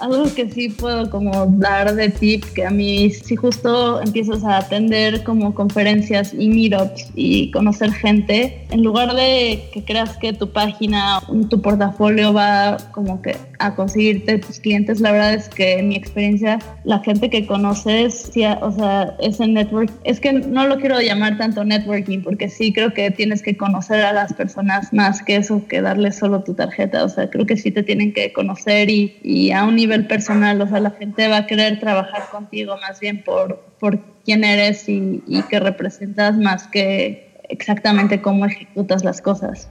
algo que sí puedo como dar de tip, que a mí si justo empiezas a atender como conferencias y meetups y conocer gente, en lugar de que creas que tu página, tu portafolio va como que a conseguirte tus clientes, la verdad es que en mi experiencia, la gente que conoces, sí, o sea, ese network, es que no lo quiero llamar tanto networking, porque sí creo que tienes que conocer a las personas más que eso, que darles solo tu tarjeta, o sea, creo que sí te tienen que conocer y, y a un nivel personal, o sea, la gente va a querer trabajar contigo más bien por, por quién eres y, y que representas más que exactamente cómo ejecutas las cosas.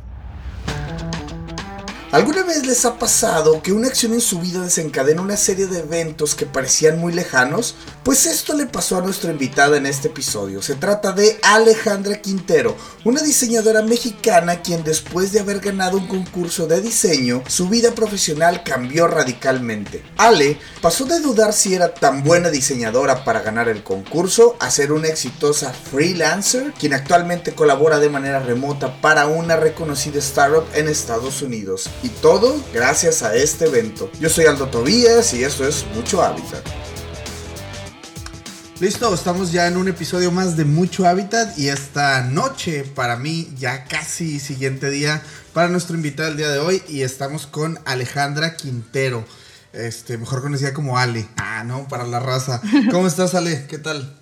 ¿Alguna vez les ha pasado que una acción en su vida desencadena una serie de eventos que parecían muy lejanos? Pues esto le pasó a nuestra invitada en este episodio. Se trata de Alejandra Quintero, una diseñadora mexicana quien después de haber ganado un concurso de diseño, su vida profesional cambió radicalmente. Ale pasó de dudar si era tan buena diseñadora para ganar el concurso a ser una exitosa freelancer, quien actualmente colabora de manera remota para una reconocida startup en Estados Unidos. Y todo gracias a este evento. Yo soy Aldo Tobías y esto es Mucho Hábitat. Listo, estamos ya en un episodio más de Mucho Hábitat y esta noche para mí, ya casi siguiente día, para nuestro invitado del día de hoy y estamos con Alejandra Quintero, este, mejor conocida como Ale. Ah, no, para la raza. ¿Cómo estás Ale? ¿Qué tal?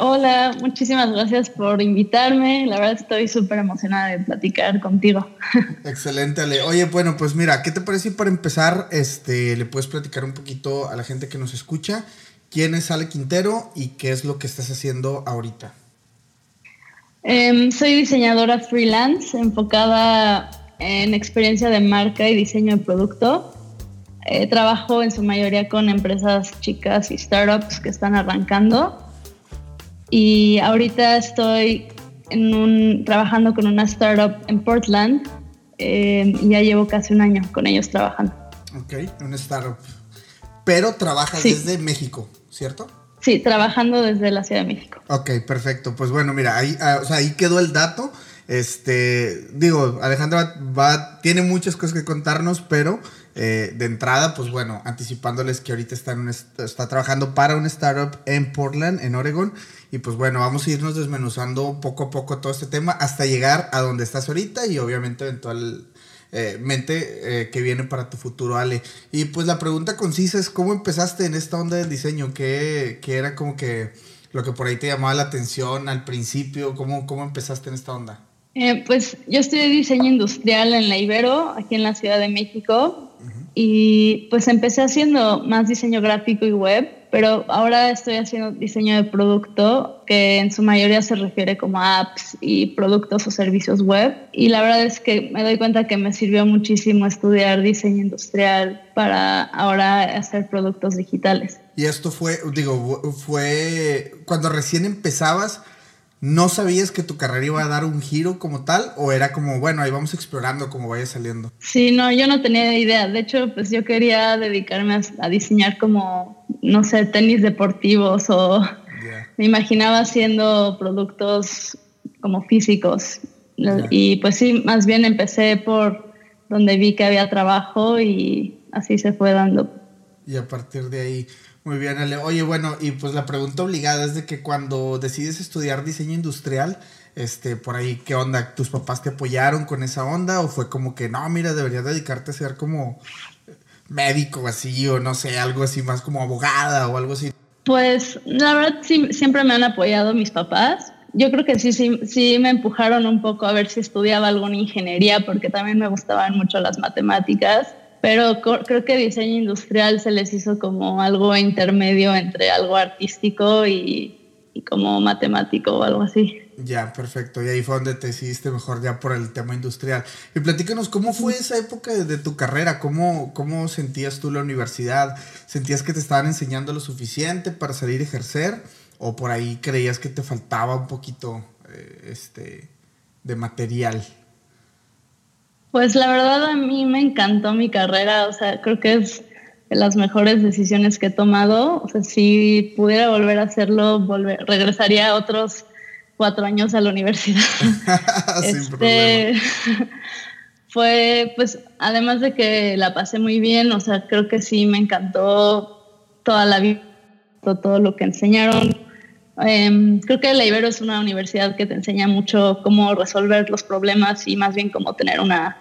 Hola, muchísimas gracias por invitarme. La verdad estoy súper emocionada de platicar contigo. Excelente, Ale. Oye, bueno, pues mira, ¿qué te parece para empezar este, le puedes platicar un poquito a la gente que nos escucha? ¿Quién es Ale Quintero y qué es lo que estás haciendo ahorita? Um, soy diseñadora freelance enfocada en experiencia de marca y diseño de producto. Eh, trabajo en su mayoría con empresas chicas y startups que están arrancando y ahorita estoy en un, trabajando con una startup en Portland eh, y ya llevo casi un año con ellos trabajando. Ok, una startup. Pero trabajas desde México, ¿cierto? Sí, trabajando desde la Ciudad de México. Ok, perfecto. Pues bueno, mira, ahí, ah, o sea, ahí quedó el dato. Este, digo, Alejandra va, tiene muchas cosas que contarnos, pero eh, de entrada, pues bueno, anticipándoles que ahorita está, en está trabajando para una startup en Portland, en Oregon. Y pues bueno, vamos a irnos desmenuzando poco a poco todo este tema hasta llegar a donde estás ahorita y obviamente eventualmente eh, que viene para tu futuro, Ale. Y pues la pregunta concisa es, ¿cómo empezaste en esta onda del diseño? ¿Qué, qué era como que lo que por ahí te llamaba la atención al principio? ¿Cómo, cómo empezaste en esta onda? Eh, pues yo estudié diseño industrial en la Ibero, aquí en la Ciudad de México, y pues empecé haciendo más diseño gráfico y web, pero ahora estoy haciendo diseño de producto que en su mayoría se refiere como a apps y productos o servicios web. Y la verdad es que me doy cuenta que me sirvió muchísimo estudiar diseño industrial para ahora hacer productos digitales. Y esto fue, digo, fue cuando recién empezabas ¿No sabías que tu carrera iba a dar un giro como tal? ¿O era como, bueno, ahí vamos explorando como vaya saliendo? Sí, no, yo no tenía idea. De hecho, pues yo quería dedicarme a, diseñar como, no sé, tenis deportivos o me imaginaba haciendo productos como físicos. Y pues sí, más bien empecé por donde vi que había trabajo y así se fue dando. Y a partir de ahí, muy bien, Ale. Oye, bueno, y pues la pregunta obligada es de que cuando decides estudiar diseño industrial, este, por ahí, ¿qué onda? ¿Tus papás te apoyaron con esa onda? ¿O fue como que, no, mira, deberías dedicarte a ser como médico así, o no sé, algo así, más como abogada o algo así? Pues la verdad sí, siempre me han apoyado mis papás. Yo creo que sí, sí, sí me empujaron un poco a ver si estudiaba alguna ingeniería, porque también me gustaban mucho las matemáticas pero creo que diseño industrial se les hizo como algo intermedio entre algo artístico y, como matemático o algo así. Ya, perfecto. Y ahí fue donde te decidiste mejor ya por el tema industrial. Y platícanos, ¿cómo fue esa época de, tu carrera? ¿Cómo, ¿Cómo sentías tú la universidad? ¿Sentías que te estaban enseñando lo suficiente para salir a ejercer? ¿O por ahí creías que te faltaba un poquito eh, este, de material? Pues la verdad a mí me encantó mi carrera, o sea, creo que es de las mejores decisiones que he tomado. O sea, si pudiera volver a hacerlo, volver, regresaría otros cuatro años a la universidad. Sin este, fue, pues, además de que la pasé muy bien, o sea, creo que sí me encantó toda la vida, todo lo que enseñaron. Em, creo que la Ibero es una universidad que te enseña mucho cómo resolver los problemas y más bien cómo tener una,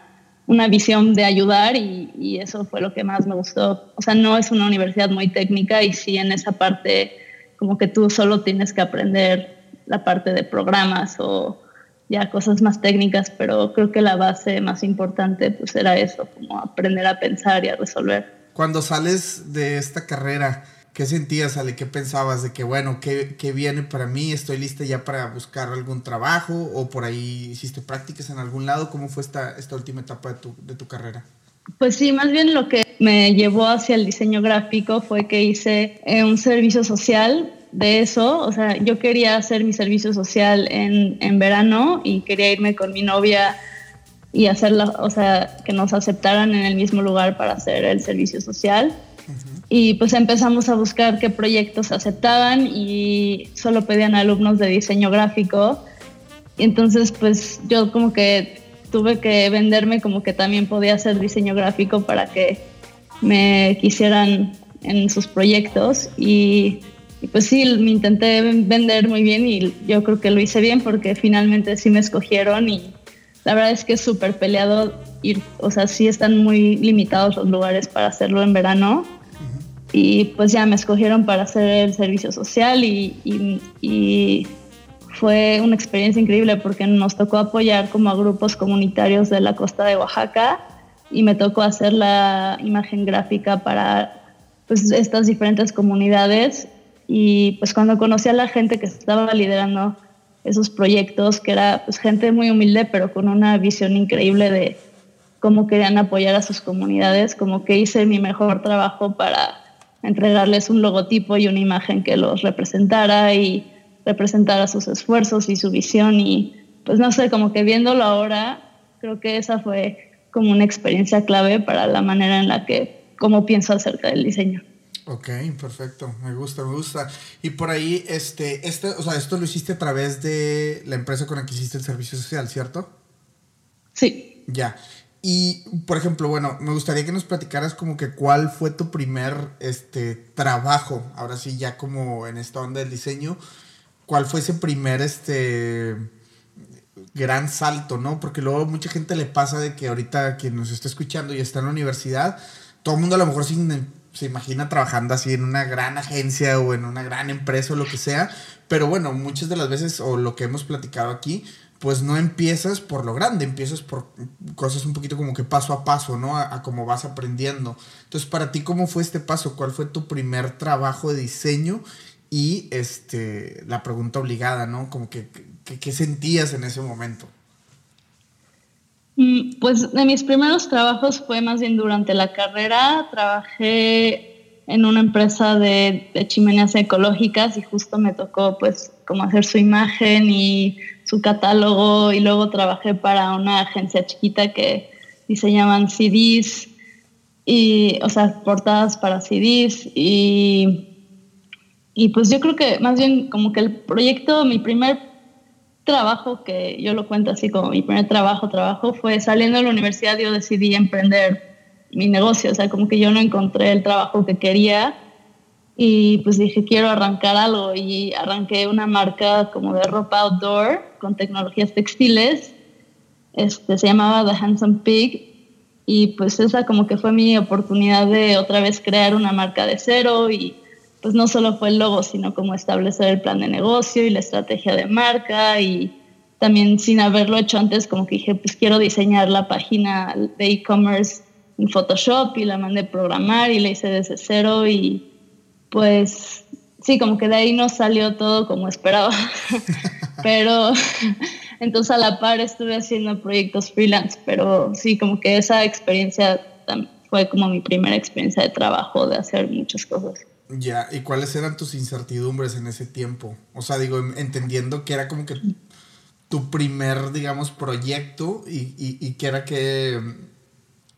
una visión de ayudar y, y, eso fue lo que más me gustó. O sea, no es una universidad muy técnica y sí en esa parte como que tú solo tienes que aprender la parte de programas o ya cosas más técnicas, pero creo que la base más importante pues era eso, como aprender a pensar y a resolver. Cuando sales de esta carrera, ¿qué sentías, Ale? ¿Qué pensabas de que, bueno, ¿qué, ¿qué, viene para mí? ¿Estoy lista ya para buscar algún trabajo? ¿O por ahí hiciste prácticas en algún lado? ¿Cómo fue esta, esta última etapa de tu, de tu carrera? Pues sí, más bien lo que me llevó hacia el diseño gráfico fue que hice eh, un servicio social de eso, o sea, yo quería hacer mi servicio social en, en verano y quería irme con mi novia y hacerla, o sea, que nos aceptaran en el mismo lugar para hacer el servicio social. Y pues empezamos a buscar qué proyectos aceptaban y solo pedían alumnos de diseño gráfico. Y entonces pues yo como que tuve que venderme como que también podía hacer diseño gráfico para que me quisieran en sus proyectos y y pues sí, me intenté vender muy bien y yo creo que lo hice bien porque finalmente sí me escogieron y la verdad es que es súper peleado ir, o sea, sí están muy limitados los lugares para hacerlo en verano. Y pues ya me escogieron para hacer el servicio social y, fue una experiencia increíble porque nos tocó apoyar como a grupos comunitarios de la costa de Oaxaca y me tocó hacer la imagen gráfica para pues, estas diferentes comunidades. Y pues cuando conocí a la gente que estaba liderando esos proyectos, que era pues, gente muy humilde, pero con una visión increíble de cómo querían apoyar a sus comunidades, como que hice mi mejor trabajo para entregarles un logotipo y una imagen que los representara y representara sus esfuerzos y su visión y pues no sé, como que viéndolo ahora, creo que esa fue como una experiencia clave para la manera en la que, cómo pienso acerca del diseño. Ok, perfecto, me gusta, me gusta. Y por ahí, este, este, o sea, esto lo hiciste a través de la empresa con la que hiciste el servicio social, ¿cierto? Sí. Ya. Y, por ejemplo, bueno, me gustaría que nos platicaras como que cuál fue tu primer, este, trabajo, ahora sí, ya como en esta onda del diseño, cuál fue ese primer, este, gran salto, ¿no? Porque luego mucha gente le pasa de que ahorita quien nos está escuchando y está en la universidad, todo el mundo a lo mejor sin se imagina trabajando así en una gran agencia o en una gran empresa o lo que sea. Pero bueno, muchas de las veces, o lo que hemos platicado aquí, pues no empiezas por lo grande, empiezas por cosas un poquito como que paso a paso, ¿no? A, cómo vas aprendiendo. Entonces, para ti, ¿cómo fue este paso? ¿Cuál fue tu primer trabajo de diseño? Y este, la pregunta obligada, ¿no? Como que, ¿qué sentías en ese momento? Mm, pues de mis primeros trabajos fue más bien durante la carrera. Trabajé en una empresa de, chimeneas ecológicas y justo me tocó pues como hacer su imagen y su catálogo y luego trabajé para una agencia chiquita que diseñaban CDs y, o sea, portadas para CDs y, y pues yo creo que más bien como que el proyecto, mi primer trabajo que yo lo cuento así como mi primer trabajo, trabajo fue saliendo de la universidad yo decidí emprender mi negocio, o sea, como que yo no encontré el trabajo que quería y pues dije quiero arrancar algo y arranqué una marca como de ropa outdoor con tecnologías textiles, este, se llamaba The Handsome Pig y pues esa como que fue mi oportunidad de otra vez crear una marca de cero y pues no solo fue el logo, sino como establecer el plan de negocio y la estrategia de marca y también sin haberlo hecho antes, como que dije, pues quiero diseñar la página de e-commerce en Photoshop y la mandé programar y la hice desde cero y pues sí, como que de ahí no salió todo como esperaba, pero entonces a la par estuve haciendo proyectos freelance, pero sí, como que esa experiencia fue como mi primera experiencia de trabajo, de hacer muchas cosas. Ya, ¿y cuáles eran tus incertidumbres en ese tiempo? O sea, digo, entendiendo que era como que tu primer, digamos, proyecto y, y, que era que,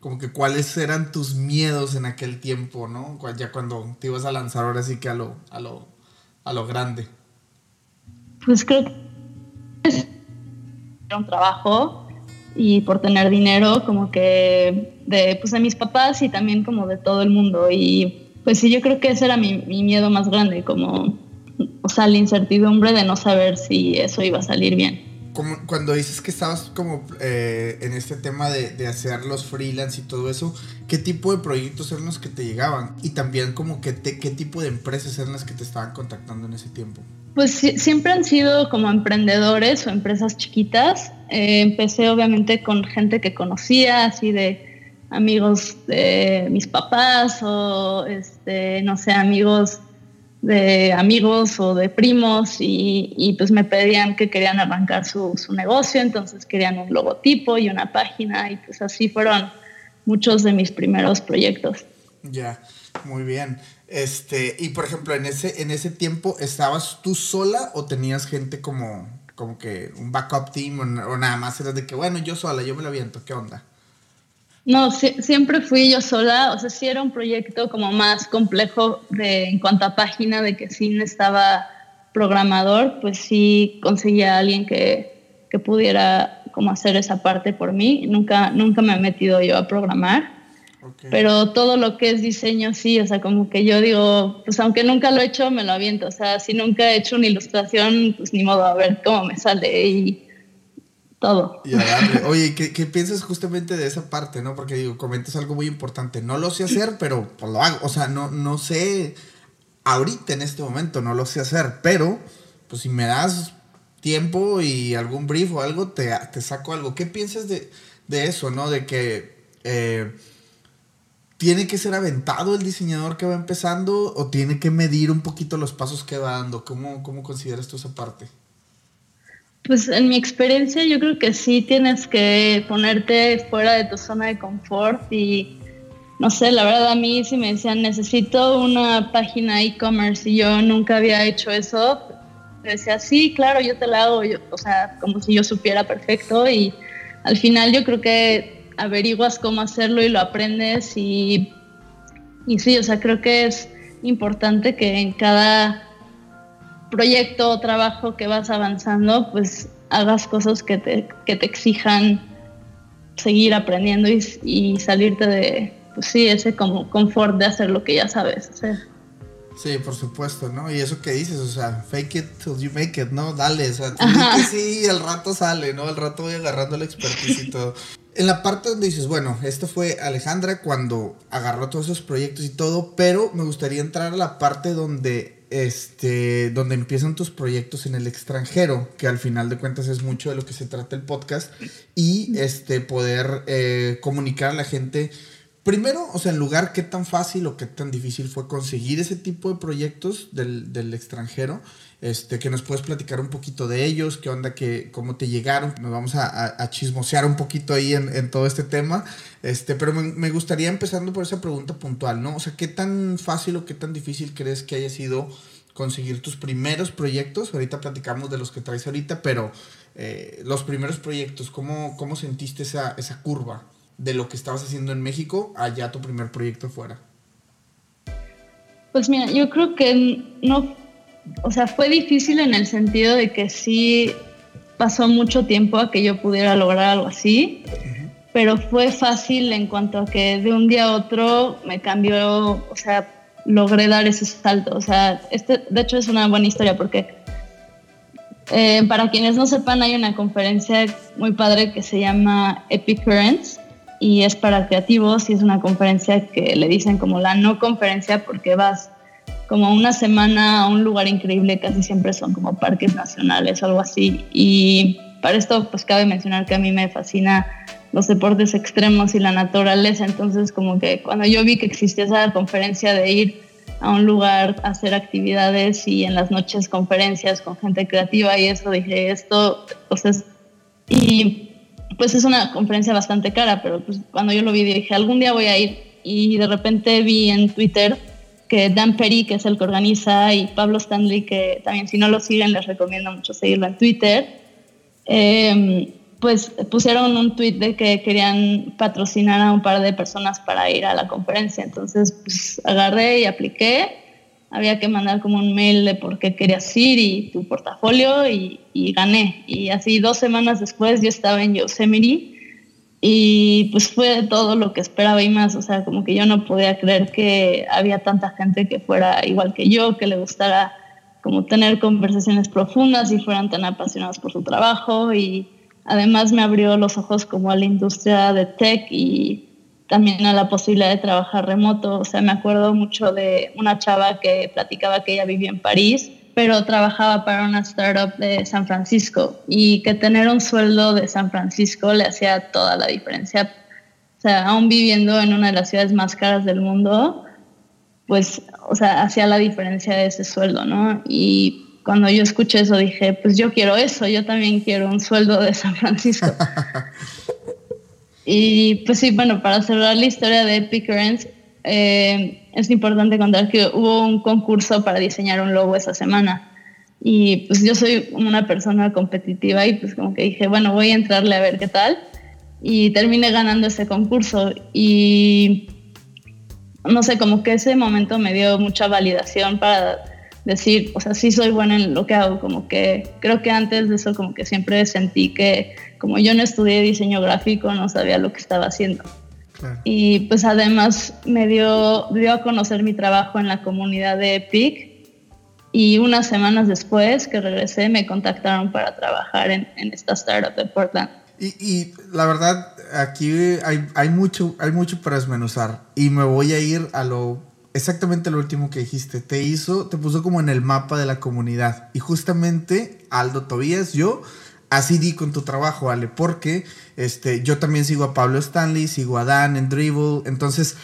como que cuáles eran tus miedos en aquel tiempo, ¿no? Ya cuando te ibas a lanzar ahora sí que a lo, a lo, a lo grande. Pues creo que era un trabajo y por tener dinero como que de, pues, de mis papás y también como de todo el mundo. Y pues sí, yo creo que ese era mi, mi miedo más grande, como, o sea, la incertidumbre de no saber si eso iba a salir bien. Cuando dices que estabas como eh, en este tema de, de, hacer los freelance y todo eso, ¿qué tipo de proyectos eran los que te llegaban? Y también como que te, qué tipo de empresas eran las que te estaban contactando en ese tiempo. Pues siempre han sido como emprendedores o empresas chiquitas. Eh, empecé obviamente con gente que conocía, así de amigos de mis papás o, este, no sé, amigos de amigos o de primos y, pues me pedían que querían arrancar su, negocio, entonces querían un logotipo y una página y pues así fueron muchos de mis primeros proyectos. Ya, muy bien. Este, y por ejemplo, en ese, en ese tiempo, ¿estabas tú sola o tenías gente como, como que un backup team o, nada más eras de que, bueno, yo sola, yo me lo aviento, ¿qué onda? No, siempre fui yo sola, o sea, sí era un proyecto como más complejo de, en cuanto a página, de que sí estaba programador, pues sí conseguía a alguien que, que pudiera como hacer esa parte por mí. Nunca, nunca me he metido yo a programar. Pero todo lo que es diseño, sí, o sea, como que yo digo, pues aunque nunca lo he hecho, me lo aviento. O sea, si nunca he hecho una ilustración, pues ni modo, a ver cómo me sale y todo. Oye, ¿qué, ¿qué, piensas justamente de esa parte, no? Porque digo, comentas algo muy importante. No lo sé hacer, pero pues lo hago. O sea, no, no sé ahorita en este momento, no lo sé hacer, pero pues si me das tiempo y algún brief o algo, te, te saco algo. ¿Qué piensas de, de eso, no? De que... Eh, ¿Tiene que ser aventado el diseñador que va empezando o tiene que medir un poquito los pasos que va dando? ¿Cómo, cómo consideras tú esa parte? Pues en mi experiencia yo creo que sí tienes que ponerte fuera de tu zona de confort y no sé, la verdad a mí si me decían necesito una página e-commerce y yo nunca había hecho eso, decía sí, claro, yo te la hago, o sea, como si yo supiera perfecto y al final yo creo que averiguas cómo hacerlo y lo aprendes y sí, o sea, creo que es importante que en cada proyecto o trabajo que vas avanzando, pues hagas cosas que te, que te exijan seguir aprendiendo y, y, salirte de, pues sí, ese como confort de hacer lo que ya sabes hacer. Sí, por supuesto, ¿no? Y eso que dices, o sea, fake it till you make it, ¿no? Dale, o sea, que sí, el rato sale, ¿no? El rato voy agarrando la expertise y todo en la parte donde dices, bueno, esto fue Alejandra cuando agarró todos esos proyectos y todo, pero me gustaría entrar a la parte donde, este, donde empiezan tus proyectos en el extranjero, que al final de cuentas es mucho de lo que se trata el podcast, y este, poder eh, comunicar a la gente. Primero, o sea, en lugar qué tan fácil o qué tan difícil fue conseguir ese tipo de proyectos del, del extranjero este, que nos puedes platicar un poquito de ellos, qué onda, que, cómo te llegaron. Nos vamos a, chismosear un poquito ahí en, todo este tema. Este, pero me, me, gustaría empezando por esa pregunta puntual, ¿no? O sea, ¿qué tan fácil o qué tan difícil crees que haya sido conseguir tus primeros proyectos? Ahorita platicamos de los que traes ahorita, pero eh, los primeros proyectos, ¿cómo, cómo sentiste esa, esa curva de lo que estabas haciendo en México allá tu primer proyecto fuera? Pues mira, yo creo que no o sea, fue difícil en el sentido de que sí pasó mucho tiempo a que yo pudiera lograr algo así, pero fue fácil en cuanto a que de un día a otro me cambió, o sea, logré dar ese salto. O sea, este, de hecho es una buena historia porque eh, para quienes no sepan, hay una conferencia muy padre que se llama Epic Currents y es para creativos y es una conferencia que le dicen como la no conferencia porque vas como una semana a un lugar increíble, casi siempre son como parques nacionales algo así. Y para esto, pues cabe mencionar que a mí me fascina los deportes extremos y la naturaleza, entonces como que cuando yo vi que existía esa conferencia de ir a un lugar a hacer actividades y en las noches conferencias con gente creativa y eso, dije, esto, pues y pues es una conferencia bastante cara, pero pues cuando yo lo vi dije, algún día voy a ir y de repente vi en Twitter que Dan Perry, que es el que organiza, y Pablo Stanley, que también si no lo siguen les recomiendo mucho seguirlo en Twitter, em, pues pusieron un tweet de que querían patrocinar a un par de personas para ir a la conferencia. Entonces, pues agarré y apliqué. Había que mandar como un mail de por qué querías ir y tu portafolio y, y gané. Y así dos semanas después yo estaba en Yosemite Y pues fue todo lo que esperaba y más, o sea, como que yo no podía creer que había tanta gente que fuera igual que yo, que le gustara como tener conversaciones profundas y fueran tan apasionados por su trabajo y además me abrió los ojos como a la industria de tech y también a la posibilidad de trabajar remoto. O sea, me acuerdo mucho de una chava que platicaba que ella vivía en París pero trabajaba para una startup de San Francisco y que tener un sueldo de San Francisco le hacía toda la diferencia. O sea, aún viviendo en una de las ciudades más caras del mundo, pues, o sea, hacía la diferencia de ese sueldo, ¿no? Y cuando yo escuché eso dije, pues yo quiero eso, yo también quiero un sueldo de San Francisco. y pues sí, bueno, para cerrar la historia de Epic eh, es importante contar que hubo un concurso para diseñar un logo esa semana. Y pues yo soy una persona competitiva y pues como que dije, bueno, voy a entrarle a ver qué tal. Y terminé ganando ese concurso. Y no sé, como que ese momento me dio mucha validación para decir, o sea, sí soy buena en lo que hago, como que creo que antes de eso como que siempre sentí que como yo no estudié diseño gráfico, no sabía lo que estaba haciendo. Y pues además me dio, dio a conocer mi trabajo en la comunidad de Epic y unas semanas después que regresé me contactaron para trabajar en, en esta startup de Portland. Y, y, la verdad, aquí hay, hay, mucho, hay mucho para desmenuzar y me voy a ir a lo exactamente lo último que dijiste. Te hizo, te puso como en el mapa de la comunidad y justamente Aldo Tobías, yo así di con tu trabajo, Ale, porque este, yo también sigo a Pablo Stanley, sigo a Dan en Dribble, entonces,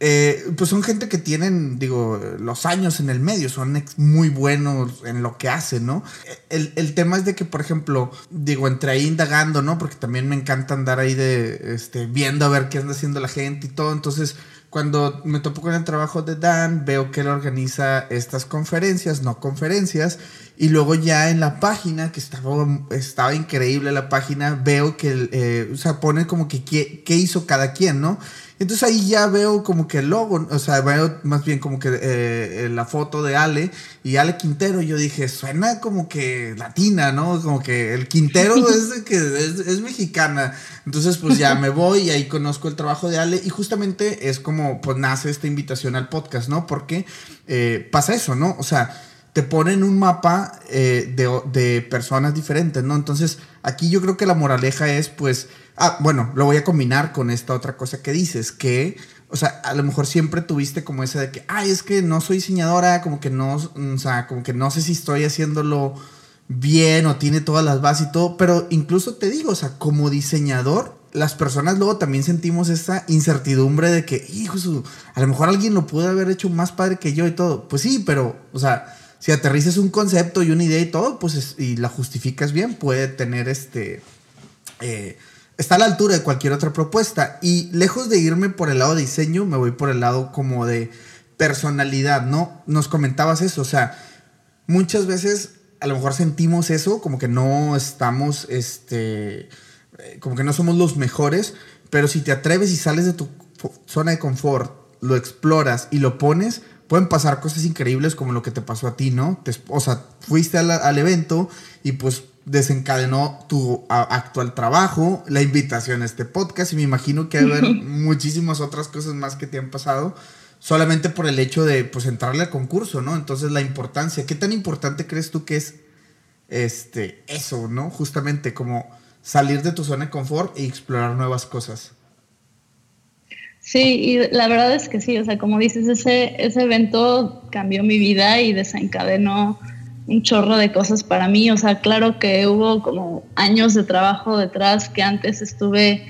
eh, pues son gente que tienen, digo, los años en el medio, son muy buenos en lo que hacen, ¿no? El, el, tema es de que, por ejemplo, digo, entre ahí indagando, ¿no? Porque también me encanta andar ahí de, este, viendo a ver qué anda haciendo la gente y todo, entonces cuando me topo con el trabajo de Dan, veo que él organiza estas conferencias, no conferencias, y luego ya en la página, que estaba, estaba increíble la página, veo que, eh, o sea, pone como que qué, hizo cada quien, ¿no? Entonces ahí ya veo como que el logo, o sea, veo más bien como que eh, la foto de Ale y Ale Quintero. yo dije, suena como que latina, ¿no? Como que el Quintero es, que es, mexicana. Entonces, pues ya me voy y ahí conozco el trabajo de Ale y justamente es como, pues nace esta invitación al podcast, ¿no? Porque eh, pasa eso, ¿no? O sea, te ponen un mapa eh, de, personas diferentes, ¿no? Entonces, aquí yo creo que la moraleja es, pues, ah, bueno, lo voy a combinar con esta otra cosa que dices, que, o sea, a lo mejor siempre tuviste como esa de que, ay, es que no soy diseñadora, como que no, o sea, como que no sé si estoy haciéndolo bien o tiene todas las bases y todo, pero incluso te digo, o sea, como diseñador, las personas luego también sentimos esa incertidumbre de que, hijo, a lo mejor alguien lo puede haber hecho más padre que yo y todo. Pues sí, pero, o sea, si aterrices un concepto y una idea y todo, pues y la justificas bien, puede tener este... Eh, está a la altura de cualquier otra propuesta. Y lejos de irme por el lado de diseño, me voy por el lado como de personalidad, ¿no? Nos comentabas eso, o sea, muchas veces a lo mejor sentimos eso, como que no estamos, este, eh, como que no somos los mejores, pero si te atreves y sales de tu zona de confort, lo exploras y lo pones, pueden pasar cosas increíbles como lo que te pasó a ti, ¿no? o sea, fuiste al, evento y pues desencadenó tu actual trabajo, la invitación a este podcast y me imagino que hay haber muchísimas otras cosas más que te han pasado solamente por el hecho de pues entrarle al concurso, ¿no? Entonces la importancia, ¿qué tan importante crees tú que es este eso, ¿no? Justamente como salir de tu zona de confort y explorar nuevas cosas. Sí, y la verdad es que sí, o sea, como dices, ese, ese evento cambió mi vida y desencadenó un chorro de cosas para mí, o sea, claro que hubo como años de trabajo detrás que antes estuve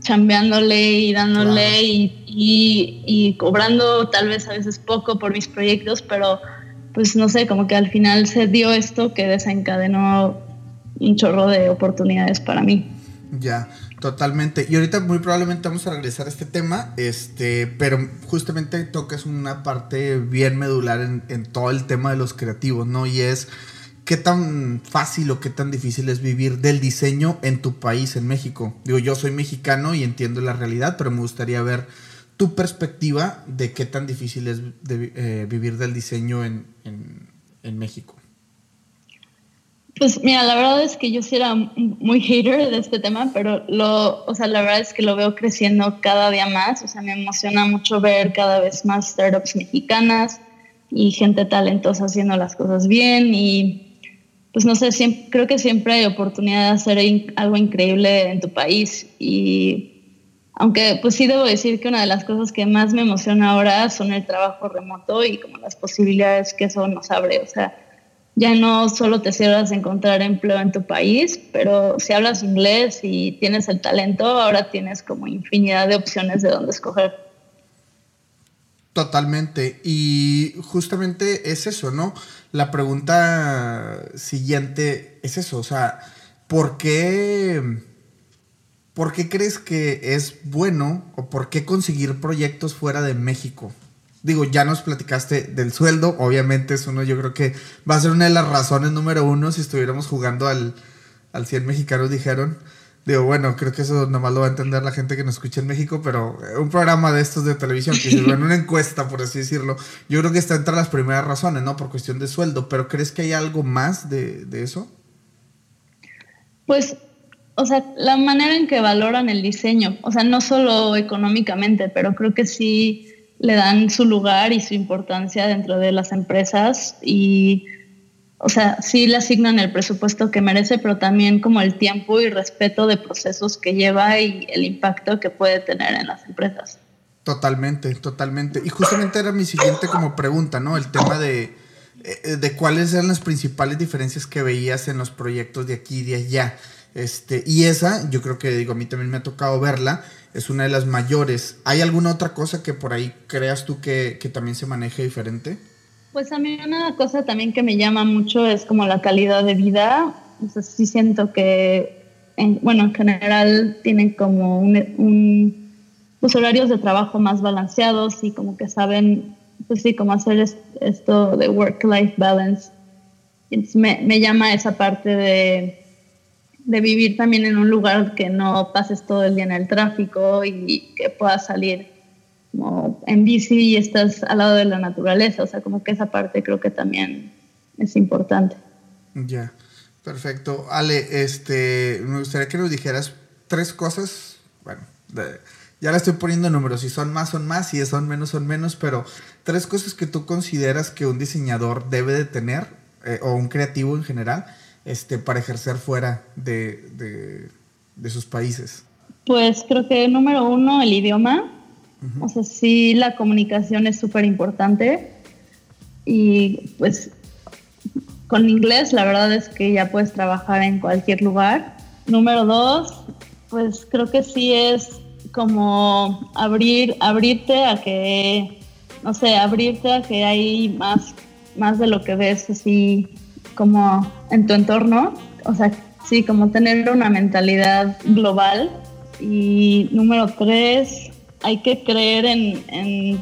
chambeándole y dándole y, y, y, cobrando tal vez a veces poco por mis proyectos, pero pues no sé, como que al final se dio esto que desencadenó un chorro de oportunidades para mí. Ya. Totalmente. Y ahorita muy probablemente vamos a regresar este tema, este, pero justamente tocas una parte bien medular en, todo el tema de los creativos, ¿no? Y es qué tan fácil o qué tan difícil es vivir del diseño en tu país, en México. Digo, yo soy mexicano y entiendo la realidad, pero me gustaría ver tu perspectiva de qué tan difícil es eh, vivir del diseño en, en México. Pues mira, la verdad es que yo sí era muy hater de este tema, pero lo, o sea, la verdad es que lo veo creciendo cada día más. O sea, me emociona mucho ver cada vez más startups mexicanas y gente talentosa haciendo las cosas bien. Y pues no sé, siempre, creo que siempre hay oportunidad de hacer algo increíble en tu país. Y aunque pues sí debo decir que una de las cosas que más me emociona ahora son el trabajo remoto y como las posibilidades que eso nos abre, o sea, ya no solo te cierras a encontrar empleo en tu país, pero si hablas inglés y tienes el talento, ahora tienes como infinidad de opciones de dónde escoger. Totalmente. Y justamente es eso, ¿no? La pregunta siguiente es eso, o sea, ¿por qué, ¿por qué crees que es bueno o por qué conseguir proyectos fuera de México? Digo, ya nos platicaste del sueldo, obviamente es uno, yo creo que va a ser una de las razones número uno si estuviéramos jugando al, al 100 mexicanos, dijeron. Digo, bueno, creo que eso nomás lo va a entender la gente que nos escucha en México, pero eh, un programa de estos de televisión que sirve en una encuesta, por así decirlo, yo creo que está entre las primeras razones, ¿no? Por cuestión de sueldo, pero ¿crees que hay algo más de, de eso? Pues, o sea, la manera en que valoran el diseño, o sea, no solo económicamente, pero creo que sí le dan su lugar y su importancia dentro de las empresas y, o sea, sí le asignan el presupuesto que merece, pero también como el tiempo y respeto de procesos que lleva y el impacto que puede tener en las empresas. Totalmente, totalmente. Y justamente era mi siguiente como pregunta, ¿no? El tema de, eh, de cuáles eran las principales diferencias que veías en los proyectos de aquí y de allá. Este, y esa, yo creo que digo, a mí también me ha tocado verla, es una de las mayores. ¿Hay alguna otra cosa que por ahí creas tú que, también se maneje diferente? Pues a mí una cosa también que me llama mucho es como la calidad de vida. O sí siento que, bueno, en general tienen como un, los horarios de trabajo más balanceados y como que saben, pues sí, cómo hacer esto de work-life balance. me, me llama esa parte de de vivir también en un lugar que no pases todo el día en el tráfico y que puedas salir como en bici y estás al lado de la naturaleza. O sea, como que esa parte creo que también es importante. Ya, perfecto. Ale, este, me gustaría que nos dijeras tres cosas. Bueno, ya la estoy poniendo números. Si son más, son más. Si son menos, son menos. Pero tres cosas que tú consideras que un diseñador debe de tener eh, o un creativo en general este, para ejercer fuera de, sus países? Pues creo que número uno, el idioma. O sea, sí, la comunicación es súper importante. Y pues con inglés la verdad es que ya puedes trabajar en cualquier lugar. Número dos, pues creo que sí es como abrir, abrirte a que, no sé, abrirte a que hay más, más de lo que ves así como en tu entorno, o sea, sí, como tener una mentalidad global. Y número tres, hay que creer en,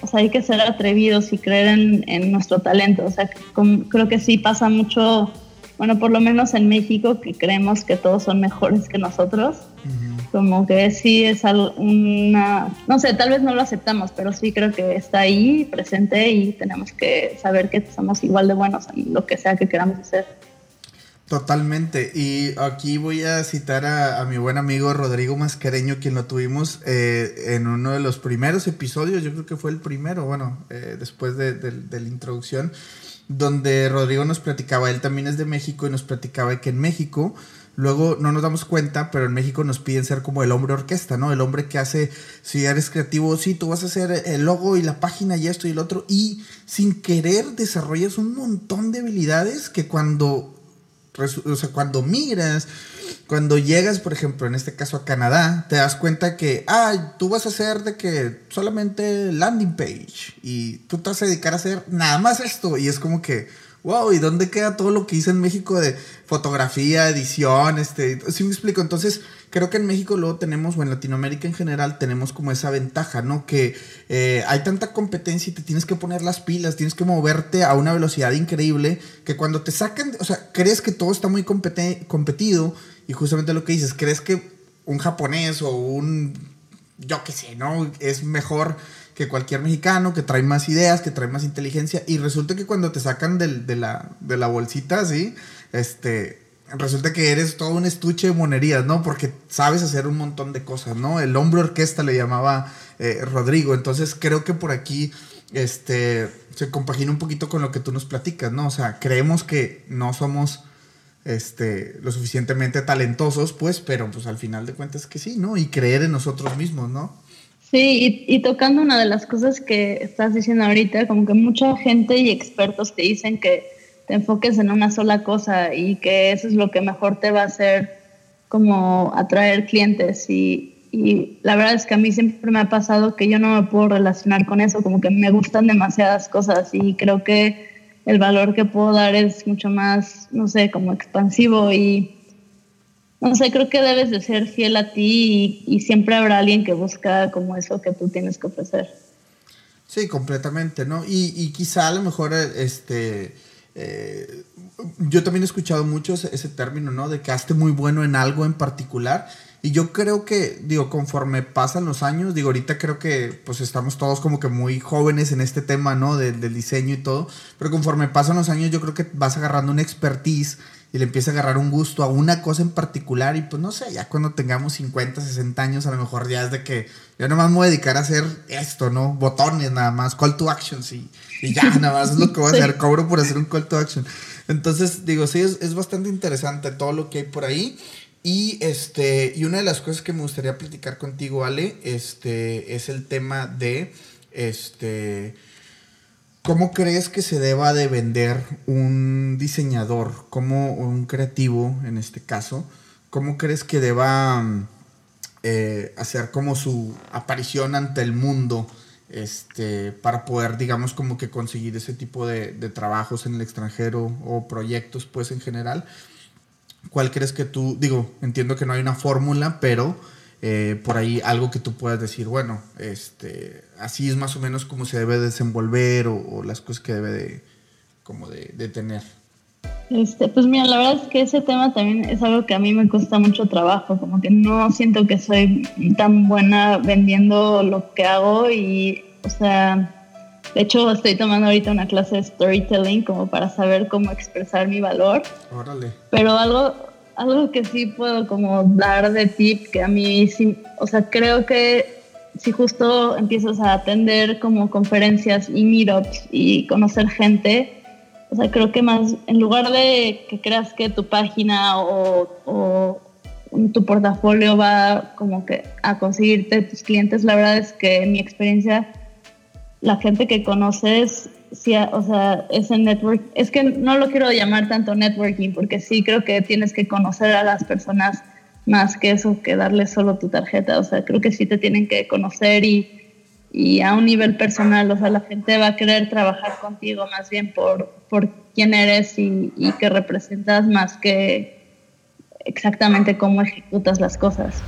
o sea, hay que ser atrevidos y creer en, nuestro talento. O sea, creo que sí pasa mucho, bueno, por lo menos en México, que creemos que todos son mejores que nosotros. Como que sí es una, no sé, tal vez no lo aceptamos, pero sí creo que está ahí presente y tenemos que saber que somos igual de buenos en lo que sea que queramos hacer. Totalmente. Y aquí voy a citar a, mi buen amigo Rodrigo Mascareño, quien lo tuvimos eh, en uno de los primeros episodios, yo creo que fue el primero, bueno, eh, después de, de, la introducción, donde Rodrigo nos platicaba, él también es de México y nos platicaba que en México Luego no nos damos cuenta, pero en México nos piden ser como el hombre orquesta, ¿no? El hombre que hace, si eres creativo, sí, tú vas a hacer el logo y la página y esto y el otro. Y sin querer desarrollas un montón de habilidades que cuando, o sea, cuando migras, cuando llegas, por ejemplo, en este caso a Canadá, te das cuenta que, ah, tú vas a hacer de que solamente landing page y tú te vas a dedicar a hacer nada más esto. Y es como que wow, ¿y dónde queda todo lo que hice en México de fotografía, edición? Este, sí me explico. Entonces, creo que en México luego tenemos, o en Latinoamérica en general, tenemos como esa ventaja, ¿no? Que eh, hay tanta competencia y te tienes que poner las pilas, tienes que moverte a una velocidad increíble, que cuando te sacan, o sea, crees que todo está muy competido, y justamente lo que dices, crees que un japonés o un, yo qué sé, ¿no? Es mejor que cualquier mexicano, que trae más ideas, que trae más inteligencia. Y resulta que cuando te sacan de, la, de la bolsita así, este, resulta que eres todo un estuche de monerías, ¿no? Porque sabes hacer un montón de cosas, ¿no? El hombre orquesta le llamaba eh, Rodrigo, entonces creo que por aquí este, se compagina un poquito con lo que tú nos platicas, ¿no? O sea, creemos que no somos este, lo suficientemente talentosos, pues, pero pues al final de cuentas que sí, ¿no? Y creer en nosotros mismos, ¿no? Sí, y, tocando una de las cosas que estás diciendo ahorita, como que mucha gente y expertos te dicen que te enfoques en una sola cosa y que eso es lo que mejor te va a hacer como atraer clientes y, y la verdad es que a mí siempre me ha pasado que yo no me puedo relacionar con eso, como que me gustan demasiadas cosas y creo que el valor que puedo dar es mucho más, no sé, como expansivo y no sé, creo que debes de ser fiel a ti y, siempre habrá alguien que busca como eso que tú tienes que ofrecer. Sí, completamente, ¿no? Y, y quizá a lo mejor, este, eh, yo también he escuchado mucho ese, término, ¿no? De que hazte muy bueno en algo en particular y yo creo que, digo, conforme pasan los años, digo, ahorita creo que pues estamos todos como que muy jóvenes en este tema, ¿no? Del, diseño y todo, pero conforme pasan los años yo creo que vas agarrando una expertise y le empieza a agarrar un gusto a una cosa en particular y pues no sé, ya cuando tengamos 50, 60 años a lo mejor ya es de que yo nomás me voy a dedicar a hacer esto, ¿no? Botones nada más, call to actions y, y ya, nada más es lo que voy a hacer, cobro por hacer un call to action. Entonces, digo, sí, es, es bastante interesante todo lo que hay por ahí. Y, este, y una de las cosas que me gustaría platicar contigo, Ale, este, es el tema de, este, ¿cómo crees que se deba de vender un diseñador, como un creativo en este caso? ¿Cómo crees que deba eh, hacer como su aparición ante el mundo? Este, para poder, digamos, como que conseguir ese tipo de, de trabajos en el extranjero o proyectos, pues, en general. ¿Cuál crees que tú, digo, entiendo que no hay una fórmula, pero eh, por ahí algo que tú puedas decir, bueno, este, así es más o menos como se debe desenvolver o, las cosas que debe de, como de, tener? Este, pues mira, la verdad es que ese tema también es algo que a mí me cuesta mucho trabajo, como que no siento que soy tan buena vendiendo lo que hago y, o sea, de hecho, estoy tomando ahorita una clase de storytelling como para saber cómo expresar mi valor. Órale. Pero algo, algo que sí puedo como dar de tip, que a mí sí, o sea, creo que si justo empiezas a atender como conferencias y meetups y conocer gente, o sea, creo que más, en lugar de que creas que tu página o, tu portafolio va como que a conseguirte tus clientes, la verdad es que mi experiencia la gente que conoces, sí, o sea, ese network, es que no lo quiero llamar tanto networking, porque sí creo que tienes que conocer a las personas más que eso, que darles solo tu tarjeta, o sea, creo que sí te tienen que conocer y, y a un nivel personal, o sea, la gente va a querer trabajar contigo más bien por, por quién eres y, y que representas más que exactamente cómo ejecutas las cosas.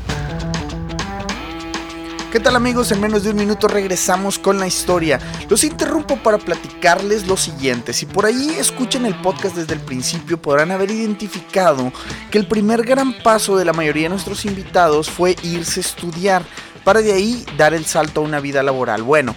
¿Qué tal amigos? En menos de un minuto regresamos con la historia. Los interrumpo para platicarles lo siguiente. Si por ahí escuchan el podcast desde el principio podrán haber identificado que el primer gran paso de la mayoría de nuestros invitados fue irse a estudiar para de ahí dar el salto a una vida laboral. Bueno,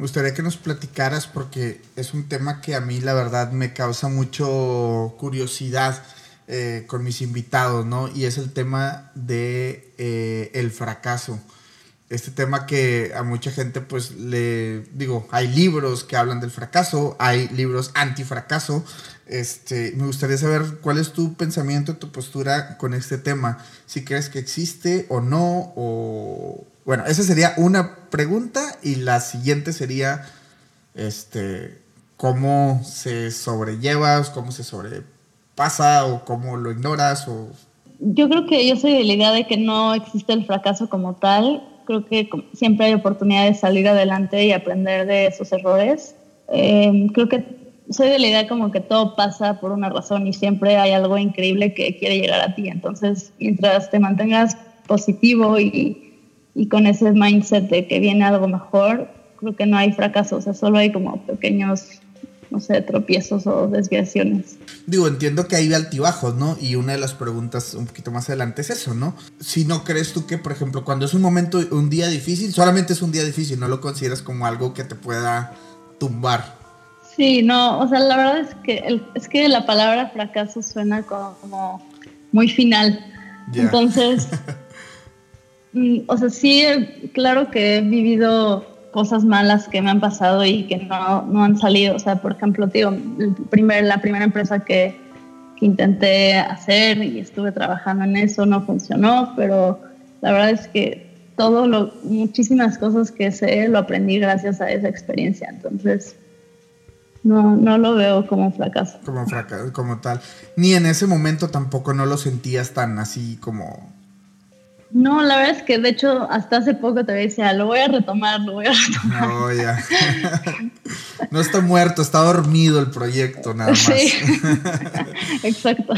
Me gustaría que nos platicaras porque es un tema que a mí la verdad me causa mucho curiosidad eh, con mis invitados, ¿no? Y es el tema de eh, fracaso. Este tema que a mucha gente pues le digo, hay libros que hablan del fracaso, hay libros anti-fracaso. Este, me gustaría saber cuál es tu pensamiento, tu postura con este tema. Si crees que existe o no, o, bueno, esa sería una pregunta y la siguiente sería, este, cómo se sobrelleva, cómo se sobrepasa o cómo lo ignoras o... Yo creo que yo soy de la idea de que no existe el fracaso como tal. Creo que siempre hay oportunidad de salir adelante y aprender de esos errores. Em, creo que soy de la idea como que todo pasa por una razón y siempre hay algo increíble que quiere llegar a ti. Entonces, mientras te mantengas positivo y, y con ese mindset de que viene algo mejor, creo que no hay fracaso, o sea, solo hay como pequeños no sé, tropiezos o desviaciones. Digo, entiendo que hay altibajos, ¿no? Y una de las preguntas un poquito más adelante es eso, ¿no? Si no crees tú que, por ejemplo, cuando es un momento, un día difícil, solamente es un día difícil, no lo consideras como algo que te pueda tumbar. Sí, no, o sea, la verdad es que, es que la palabra fracaso suena como muy final. Entonces, o sea, sí, claro que he vivido cosas malas que me han pasado y que no, no han salido. O sea, por ejemplo, digo, el primer, la primera empresa que, intenté hacer y estuve trabajando en eso no funcionó, pero la verdad es que todo lo, muchísimas cosas que sé lo aprendí gracias a esa experiencia. Entonces, no, no lo veo como fracaso. Como fracaso, como tal. Ni en ese momento tampoco no lo sentías tan así como no, la verdad es que de hecho hasta hace poco te decía, lo voy a retomar, lo voy a retomar. No, ya. no está muerto, está dormido el proyecto nada más. Sí, exacto.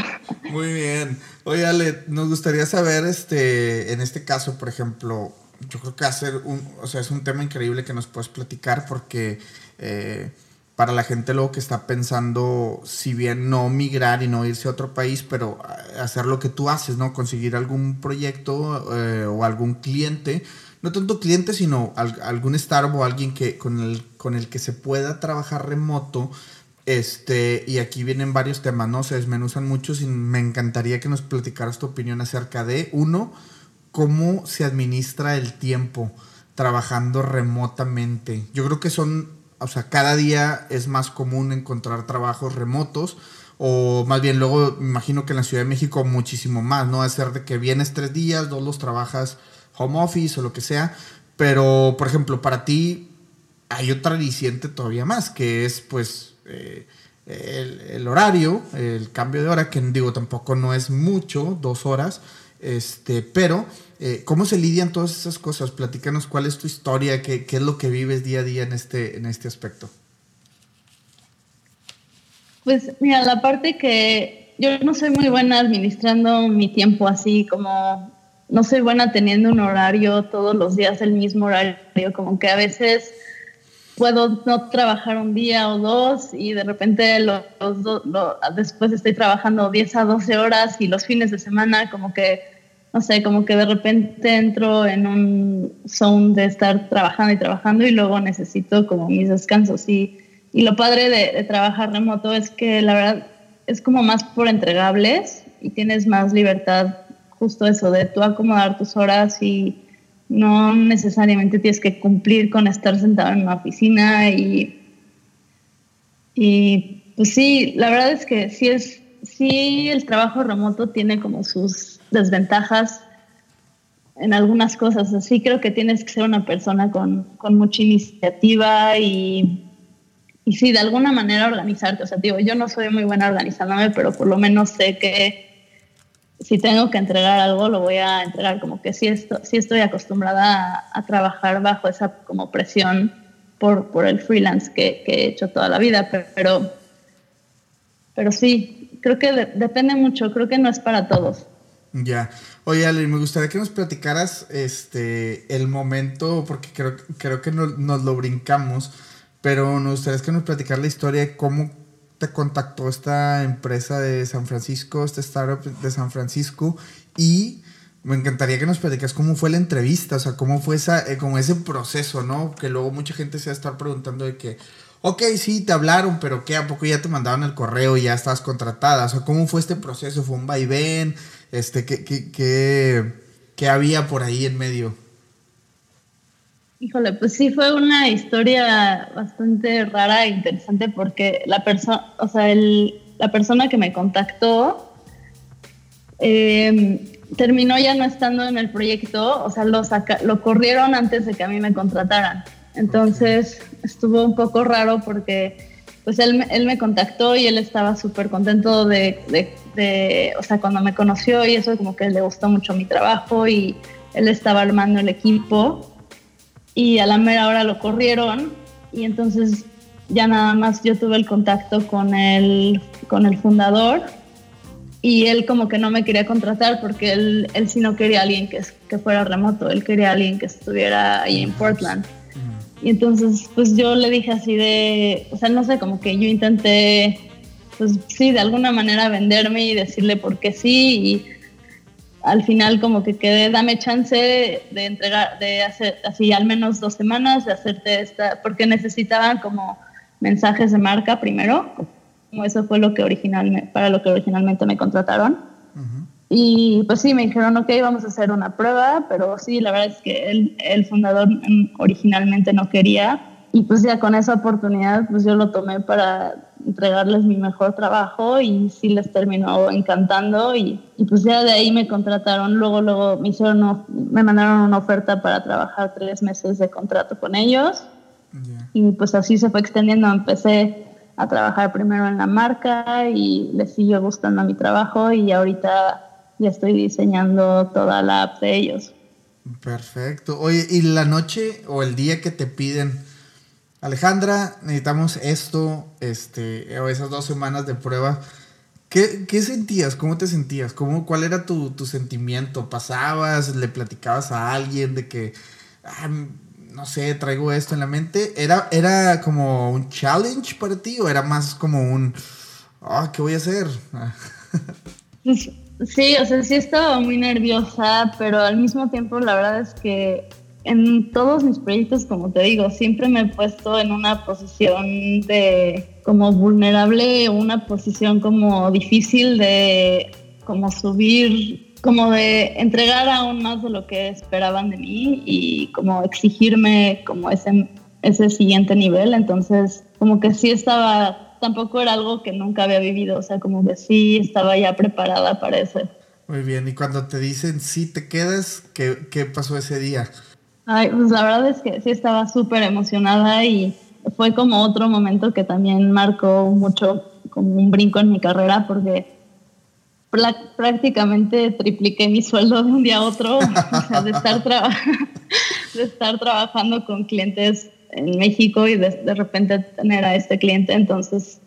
Muy bien. Oye, Ale, nos gustaría saber, este, en este caso, por ejemplo, yo creo que hacer un, o sea, es un tema increíble que nos puedes platicar porque eh, para la gente luego que está pensando, si bien no migrar y no irse a otro país, pero hacer lo que tú haces, ¿no? Conseguir algún proyecto eh, o algún cliente, no tanto cliente, sino algún startup o alguien que, con, el, con el que se pueda trabajar remoto. Este, y aquí vienen varios temas, ¿no? Se desmenuzan muchos y me encantaría que nos platicaras tu opinión acerca de, uno, cómo se administra el tiempo trabajando remotamente. Yo creo que son o sea, cada día es más común encontrar trabajos remotos o más bien luego me imagino que en la Ciudad de México muchísimo más, ¿no? Hacer de que vienes tres días, dos los trabajas home office o lo que sea, pero por ejemplo, para ti hay otra aliciente todavía más, que es pues eh, el, el, horario, el cambio de hora, que digo tampoco no es mucho, dos horas, este, pero eh, ¿Cómo se lidian todas esas cosas? Platícanos cuál es tu historia, qué, es lo que vives día a día en este, en este aspecto. Pues mira, la parte que yo no soy muy buena administrando mi tiempo así, como no soy buena teniendo un horario todos los días el mismo horario, como que a veces puedo no trabajar un día o dos y de repente los, después estoy trabajando 10 a 12 horas y los fines de semana como que no sé, como que de repente entro en un zone de estar trabajando y trabajando y luego necesito como mis descansos. Y, y lo padre de, trabajar remoto es que la verdad es como más por entregables y tienes más libertad, justo eso, de tú acomodar tus horas y no necesariamente tienes que cumplir con estar sentado en una oficina y, y pues sí, la verdad es que sí es, sí el trabajo remoto tiene como sus desventajas en algunas cosas. Así creo que tienes que ser una persona con, con mucha iniciativa y, y sí, de alguna manera organizarte. O sea, digo, yo no soy muy buena organizándome, pero por lo menos sé que si tengo que entregar algo, lo voy a entregar. Como que sí, esto, sí estoy acostumbrada a, trabajar bajo esa como presión por, por el freelance que, he hecho toda la vida, pero, pero, sí, creo que depende mucho, creo que no es para todos. Ya. Oye, Ale, me gustaría que nos platicaras este el momento, porque creo, creo que nos lo brincamos, pero nos gustaría que nos platicar la historia de cómo te contactó esta empresa de San Francisco, este startup de San Francisco, y me encantaría que nos platicas cómo fue la entrevista, o sea, cómo fue esa, eh, como ese proceso, ¿no? Que luego mucha gente se va a estar preguntando de que, ok, sí, te hablaron, pero ¿qué? ¿A poco ya te mandaron el correo y ya estabas contratada? O sea, ¿cómo fue este proceso? ¿Fue un vaivén? Este, ¿qué, qué, qué, había por ahí en medio? Híjole, pues sí fue una historia bastante rara e interesante porque la persona, o sea, el, la persona que me contactó em, terminó ya no estando en el proyecto, o sea, lo, lo corrieron antes de que a mí me contrataran. Entonces estuvo un poco raro porque pues él, él me contactó y él estaba súper contento de, de, o sea, cuando me conoció y eso como que le gustó mucho mi trabajo y él estaba armando el equipo y a la mera hora lo corrieron y entonces ya nada más yo tuve el contacto con el, con el fundador y él como que no me quería contratar porque él, él sí no quería a alguien que, que fuera remoto, él quería a alguien que estuviera ahí en Portland. Y entonces, pues yo le dije así de, o sea, no sé, como que yo intenté, pues sí, de alguna manera venderme y decirle por qué sí. Y al final como que quedé, dame chance de entregar, de hacer así al menos dos semanas, de hacerte esta, porque necesitaban como mensajes de marca primero, como eso fue lo que originalmente, para lo que originalmente me contrataron. Y pues sí, me dijeron, ok, vamos a hacer una prueba, pero sí, la verdad es que el, el fundador originalmente no quería. Y pues ya con esa oportunidad, pues yo lo tomé para entregarles mi mejor trabajo y sí les terminó encantando y, y pues ya de ahí me contrataron, luego luego me hicieron, me mandaron una oferta para trabajar tres meses de contrato con ellos y pues así se fue extendiendo, empecé a trabajar primero en la marca y les siguió gustando mi trabajo y ahorita ya estoy diseñando toda la app de ellos. Perfecto. Oye, ¿y la noche o el día que te piden, Alejandra, necesitamos esto, este, o esas dos semanas de prueba? ¿Qué, sentías? ¿Cómo te sentías? ¿Cómo, ¿Cuál era tu, sentimiento? ¿Pasabas? ¿Le platicabas a alguien de que, ah, no sé, traigo esto en la mente? ¿Era, ¿Era como un challenge para ti o era más como un, ah, ¿qué voy a hacer? Sí, o sea, sí estaba muy nerviosa, pero al mismo tiempo la verdad es que en todos mis proyectos, como te digo, siempre me he puesto en una posición de como vulnerable, una posición como difícil de como subir, como de entregar aún más de lo que esperaban de mí y como exigirme como ese, ese siguiente nivel. Entonces, como que sí estaba tampoco era algo que nunca había vivido, o sea, como que sí estaba ya preparada para eso. Muy bien, y cuando te dicen sí te quedas, ¿qué, qué pasó ese día? Ay, pues la verdad es que sí estaba súper emocionada y fue como otro momento que también marcó mucho, como un brinco en mi carrera, porque prácticamente tripliqué mi sueldo de un día a otro, o sea, de estar, de estar trabajando con clientes en México y de, de, repente tener a este cliente. Entonces,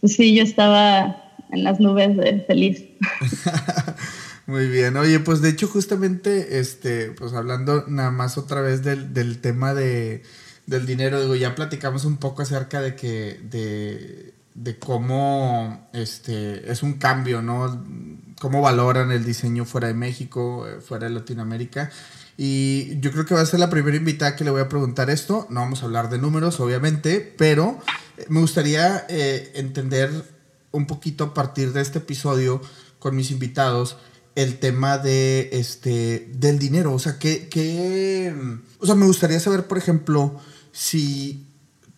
pues sí, yo estaba en las nubes de feliz. Muy bien, oye, pues de hecho justamente, este, pues hablando nada más otra vez del, del tema de, del dinero, digo, ya platicamos un poco acerca de que, de, de cómo, este, es un cambio, ¿no? Cómo valoran el diseño fuera de México, eh, fuera de Latinoamérica. Y yo creo que va a ser la primera invitada que le voy a preguntar esto. No vamos a hablar de números, obviamente, pero eh, me gustaría eh, entender un poquito a partir de este episodio con mis invitados el tema de este del dinero. O sea, que, o sea, me gustaría saber, por ejemplo, si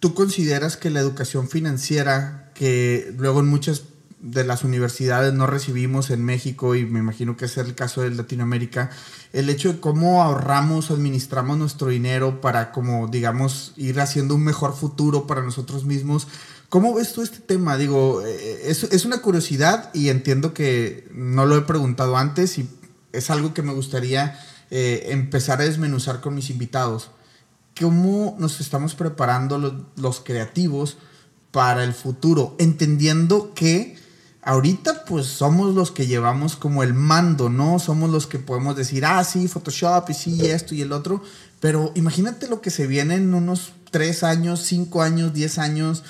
tú consideras que la educación financiera, que luego en muchas de las universidades no recibimos en México y me imagino que es el caso de Latinoamérica, el hecho de cómo ahorramos, administramos nuestro dinero para como digamos ir haciendo un mejor futuro para nosotros mismos. ¿Cómo ves tú este tema? Digo, eh, es, es una curiosidad y entiendo que no lo he preguntado antes y es algo que me gustaría eh, empezar a desmenuzar con mis invitados. ¿Cómo nos estamos preparando los, los creativos para el futuro? Entendiendo que ahorita pues somos los que llevamos como el mando, ¿no? Somos los que podemos decir, ah, sí, Photoshop y sí, esto y el otro. Pero imagínate lo que se viene en unos 3 años, 5 años, 10 años.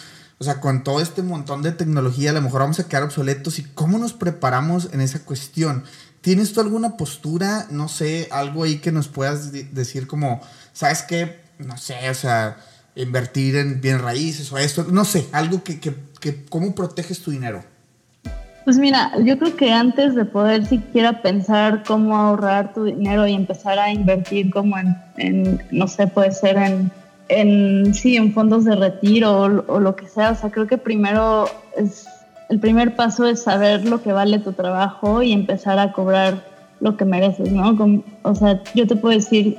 O sea, con todo este montón de tecnología, a lo mejor vamos a quedar obsoletos. ¿Y cómo nos preparamos en esa cuestión? ¿Tienes tú alguna postura, no sé, algo ahí que nos puedas decir como, ¿sabes qué? No sé, o sea, invertir en bien raíces o esto, no sé, algo que, que, que ¿cómo proteges tu dinero? Pues mira, yo creo que antes de poder siquiera pensar cómo ahorrar tu dinero y empezar a invertir como en, no sé, puede ser en, en, sí, en fondos de retiro o, lo que sea, o sea, creo que primero es, el primer paso es saber lo que vale tu trabajo y empezar a cobrar lo que mereces, ¿no? o sea, yo te puedo decir,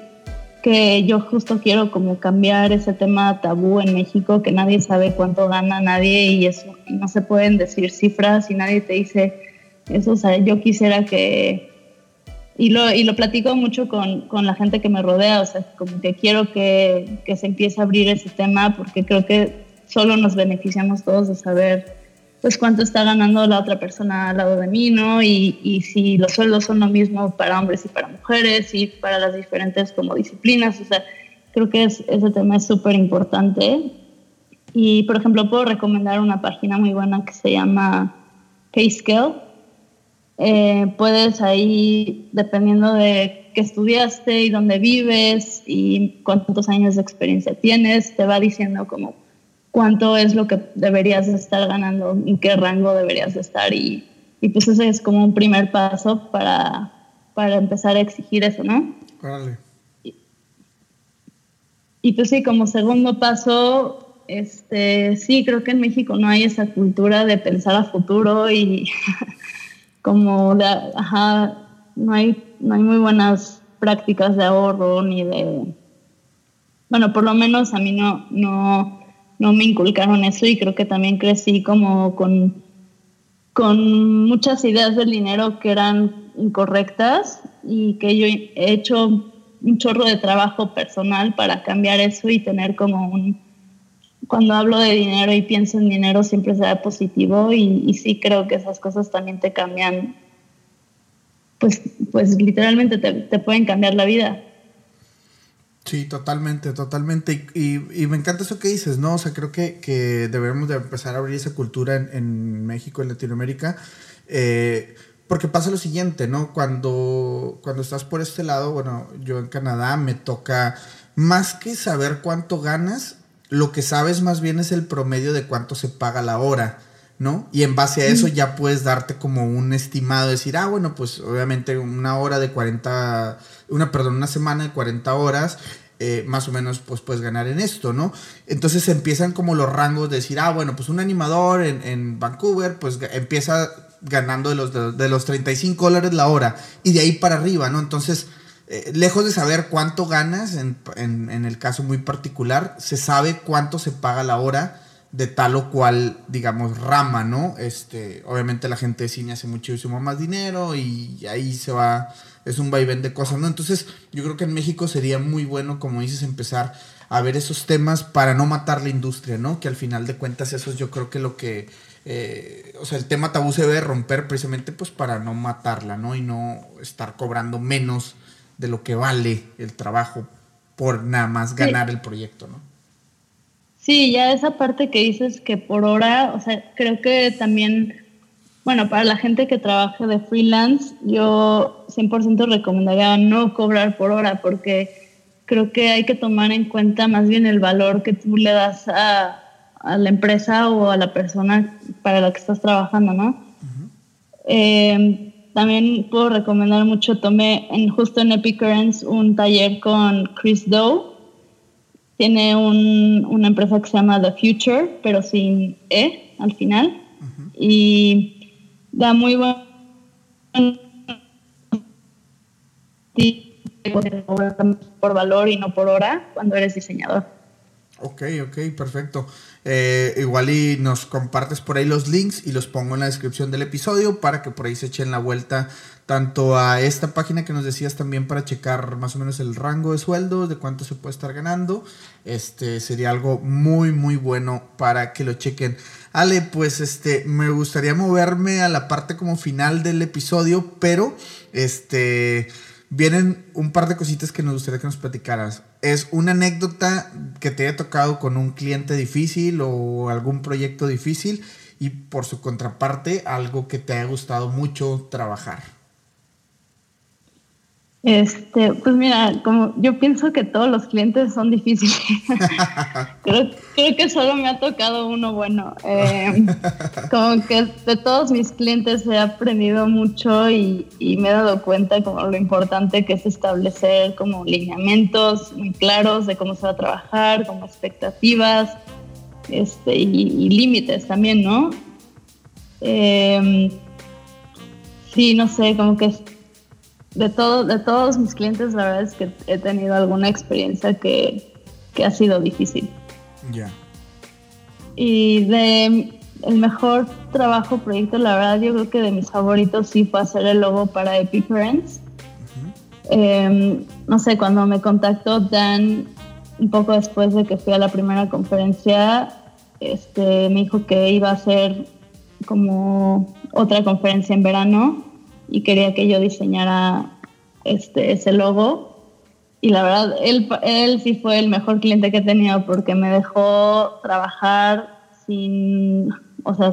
que yo justo quiero como cambiar ese tema tabú en México, que nadie sabe cuánto gana nadie y eso, no se pueden decir cifras y nadie te dice eso, o sea, yo quisiera que, y lo, y lo platico mucho con, con la gente que me rodea, o sea, como que quiero que, que se empiece a abrir ese tema porque creo que solo nos beneficiamos todos de saber pues cuánto está ganando la otra persona al lado de mí, ¿no? Y, y si los sueldos son lo mismo para hombres y para mujeres y para las diferentes como disciplinas, o sea, creo que es, ese tema es súper importante. Y, por ejemplo, puedo recomendar una página muy buena que se llama Payscale. Eh, puedes ahí, dependiendo de qué estudiaste y dónde vives y cuántos años de experiencia tienes, te va diciendo como cuánto es lo que deberías estar ganando, en qué rango deberías de estar y, y pues ese es como un primer paso para, para empezar a exigir eso, ¿no? Y, y pues sí, como segundo paso, este, sí, creo que en México no hay esa cultura de pensar a futuro y como de, ajá, no hay, no hay muy buenas prácticas de ahorro ni de, bueno, por lo menos a mí no, no, no me inculcaron eso y creo que también crecí como con, con muchas ideas del dinero que eran incorrectas y que yo he hecho un chorro de trabajo personal para cambiar eso y tener como un... Cuando hablo de dinero y pienso en dinero siempre sea positivo y, sí creo que esas cosas también te cambian, pues, pues literalmente te, te pueden cambiar la vida. Sí, totalmente, totalmente. Y, y, me encanta eso que dices, ¿no? O sea, creo que, que debemos de empezar a abrir esa cultura en, en México, en Latinoamérica. Eh, porque pasa lo siguiente, ¿no? Cuando, cuando estás por este lado, bueno, yo en Canadá me toca, más que saber cuánto ganas, lo que sabes más bien es el promedio de cuánto se paga la hora. ¿no? Y en base a eso ya puedes darte como un estimado, decir, ah, bueno, pues obviamente una hora de 40, una, perdón, una semana de 40 horas, eh, más o menos pues puedes ganar en esto, ¿no? Entonces empiezan como los rangos de decir, ah, bueno, pues un animador en, en Vancouver, pues empieza ganando de los, de, de, los 35 dólares la hora y de ahí para arriba, ¿no? Entonces, eh, lejos de saber cuánto ganas, en, en, el caso muy particular, se sabe cuánto se paga la hora de tal o cual, digamos, rama, ¿no? Este, obviamente la gente de cine hace muchísimo más dinero y ahí se va, es un vaivén de cosas, ¿no? Entonces, yo creo que en México sería muy bueno, como dices, empezar a ver esos temas para no matar la industria, ¿no? Que al final de cuentas eso es yo creo que lo que, eh, o sea, el tema tabú se debe romper precisamente pues para no matarla, ¿no? Y no estar cobrando menos de lo que vale el trabajo por nada más ganar sí. el proyecto, ¿no? Sí, ya esa parte que dices que por hora, o sea, creo que también, bueno, para la gente que trabaja de freelance, yo 100% recomendaría no cobrar por hora porque creo que hay que tomar en cuenta más bien el valor que tú le das a, a la empresa o a la persona para la que estás trabajando, ¿no? Uh -huh. eh, también puedo recomendar mucho, tomé en, justo en Epic Currents un taller con Chris Doe, tiene un, una empresa que se llama The Future, pero sin E al final. Uh -huh. Y da muy buen por valor y no por hora cuando eres diseñador. Ok, ok, perfecto. Eh, igual y nos compartes por ahí los links y los pongo en la descripción del episodio para que por ahí se echen la vuelta tanto a esta página que nos decías también para checar más o menos el rango de sueldos, de cuánto se puede estar ganando. Este sería algo muy muy bueno para que lo chequen. Ale, pues este me gustaría moverme a la parte como final del episodio, pero este vienen un par de cositas que nos gustaría que nos platicaras. ¿Es una anécdota que te haya tocado con un cliente difícil o algún proyecto difícil? Y por su contraparte, algo que te haya gustado mucho trabajar. Este, pues mira, como yo pienso que todos los clientes son difíciles. creo, creo, que solo me ha tocado uno bueno. Eh, como que de todos mis clientes he aprendido mucho y, y, me he dado cuenta como lo importante que es establecer como lineamientos muy claros de cómo se va a trabajar, como expectativas este, y, y límites también, ¿no? Eh, sí, no sé, como que de, todo, de todos mis clientes, la verdad es que he tenido alguna experiencia que, que ha sido difícil. Ya. Yeah. Y de el mejor trabajo, proyecto, la verdad, yo creo que de mis favoritos sí fue hacer el logo para Epic Friends. Uh -huh. eh, no sé, cuando me contactó Dan, un poco después de que fui a la primera conferencia, este, me dijo que iba a hacer como otra conferencia en verano y quería que yo diseñara este, ese logo. Y la verdad, él, él sí fue el mejor cliente que he tenido porque me dejó trabajar sin, o sea,